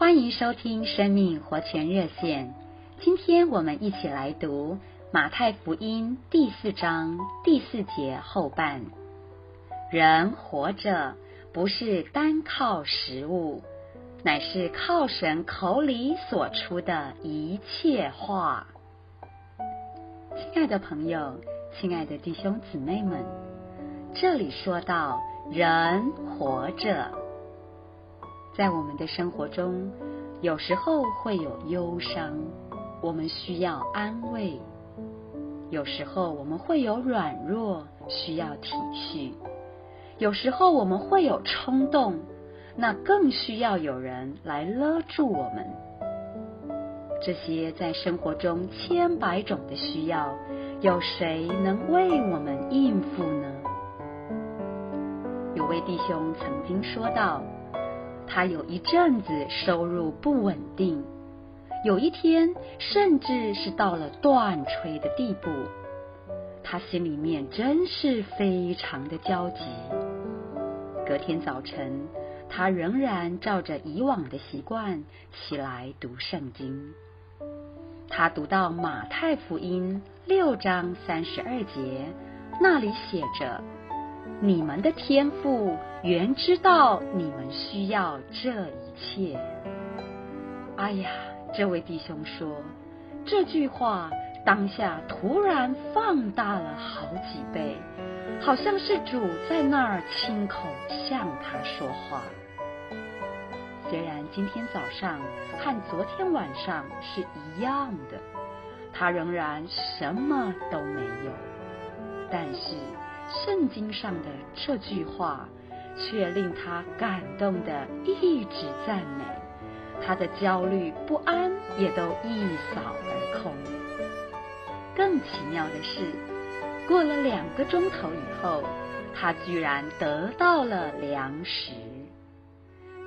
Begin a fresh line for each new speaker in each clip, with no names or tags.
欢迎收听生命活泉热线。今天我们一起来读马太福音第四章第四节后半。人活着不是单靠食物，乃是靠神口里所出的一切话。亲爱的朋友，亲爱的弟兄姊妹们，这里说到人活着。在我们的生活中，有时候会有忧伤，我们需要安慰；有时候我们会有软弱，需要体恤；有时候我们会有冲动，那更需要有人来勒住我们。这些在生活中千百种的需要，有谁能为我们应付呢？有位弟兄曾经说道。他有一阵子收入不稳定，有一天甚至是到了断炊的地步，他心里面真是非常的焦急。隔天早晨，他仍然照着以往的习惯起来读圣经。他读到马太福音六章三十二节，那里写着。你们的天赋原知道你们需要这一切。哎呀，这位弟兄说这句话，当下突然放大了好几倍，好像是主在那儿亲口向他说话。虽然今天早上和昨天晚上是一样的，他仍然什么都没有，但是。圣经上的这句话，却令他感动的一直赞美，他的焦虑不安也都一扫而空。更奇妙的是，过了两个钟头以后，他居然得到了粮食。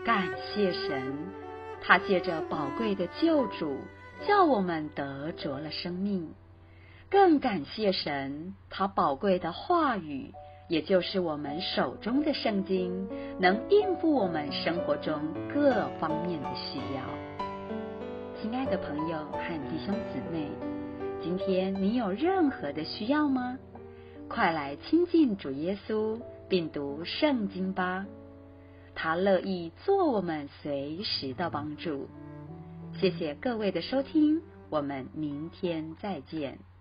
感谢神，他借着宝贵的救主，叫我们得着了生命。更感谢神，他宝贵的话语，也就是我们手中的圣经，能应付我们生活中各方面的需要。亲爱的朋友和弟兄姊妹，今天你有任何的需要吗？快来亲近主耶稣，并读圣经吧，他乐意做我们随时的帮助。谢谢各位的收听，我们明天再见。